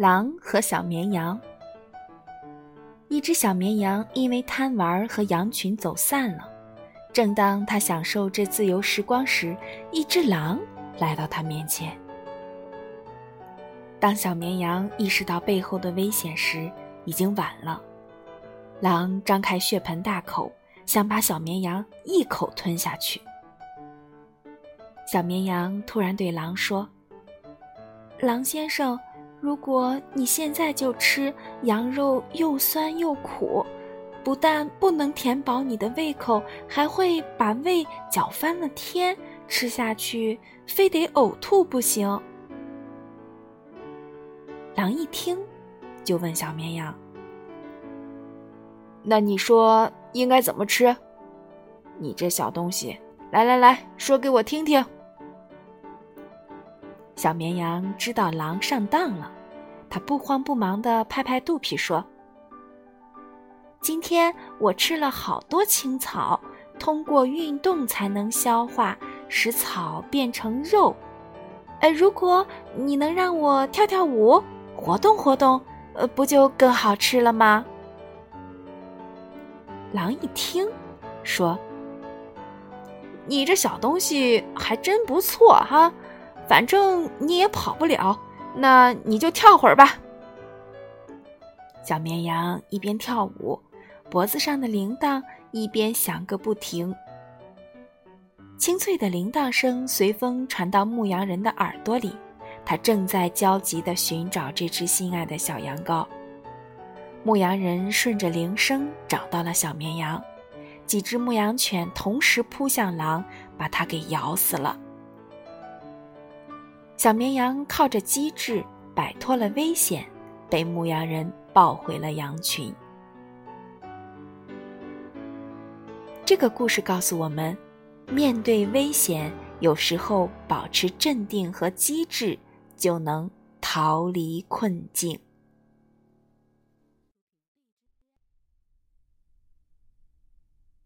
狼和小绵羊。一只小绵羊因为贪玩和羊群走散了。正当它享受这自由时光时，一只狼来到它面前。当小绵羊意识到背后的危险时，已经晚了。狼张开血盆大口，想把小绵羊一口吞下去。小绵羊突然对狼说：“狼先生，如果你现在就吃，羊肉又酸又苦，不但不能填饱你的胃口，还会把胃搅翻了天。吃下去非得呕吐不行。”狼一听，就问小绵羊：“那你说应该怎么吃？你这小东西，来来来说给我听听。”小绵羊知道狼上当了，他不慌不忙地拍拍肚皮说：“今天我吃了好多青草，通过运动才能消化，使草变成肉。呃，如果你能让我跳跳舞，活动活动，呃，不就更好吃了吗？”狼一听，说：“你这小东西还真不错哈。”反正你也跑不了，那你就跳会儿吧。小绵羊一边跳舞，脖子上的铃铛一边响个不停。清脆的铃铛声随风传到牧羊人的耳朵里，他正在焦急地寻找这只心爱的小羊羔。牧羊人顺着铃声找到了小绵羊，几只牧羊犬同时扑向狼，把它给咬死了。小绵羊靠着机智摆脱了危险，被牧羊人抱回了羊群。这个故事告诉我们，面对危险，有时候保持镇定和机智，就能逃离困境。